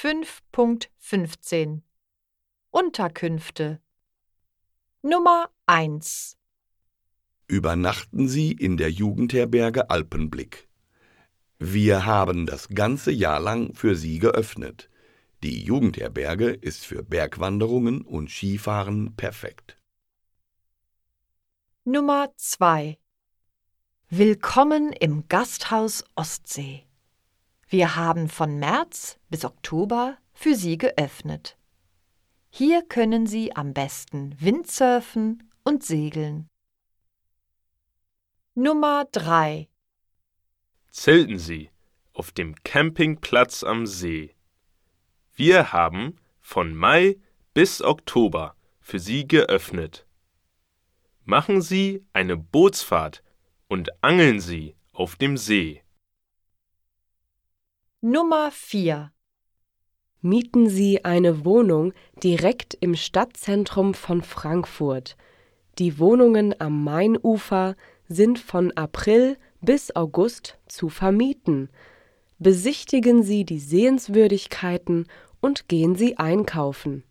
5.15 Unterkünfte Nummer 1 Übernachten Sie in der Jugendherberge Alpenblick. Wir haben das ganze Jahr lang für Sie geöffnet. Die Jugendherberge ist für Bergwanderungen und Skifahren perfekt. Nummer 2 Willkommen im Gasthaus Ostsee. Wir haben von März bis Oktober für Sie geöffnet. Hier können Sie am besten Windsurfen und segeln. Nummer 3 Zelten Sie auf dem Campingplatz am See. Wir haben von Mai bis Oktober für Sie geöffnet. Machen Sie eine Bootsfahrt und angeln Sie auf dem See. Nummer 4 Mieten Sie eine Wohnung direkt im Stadtzentrum von Frankfurt. Die Wohnungen am Mainufer sind von April bis August zu vermieten. Besichtigen Sie die Sehenswürdigkeiten und gehen Sie einkaufen.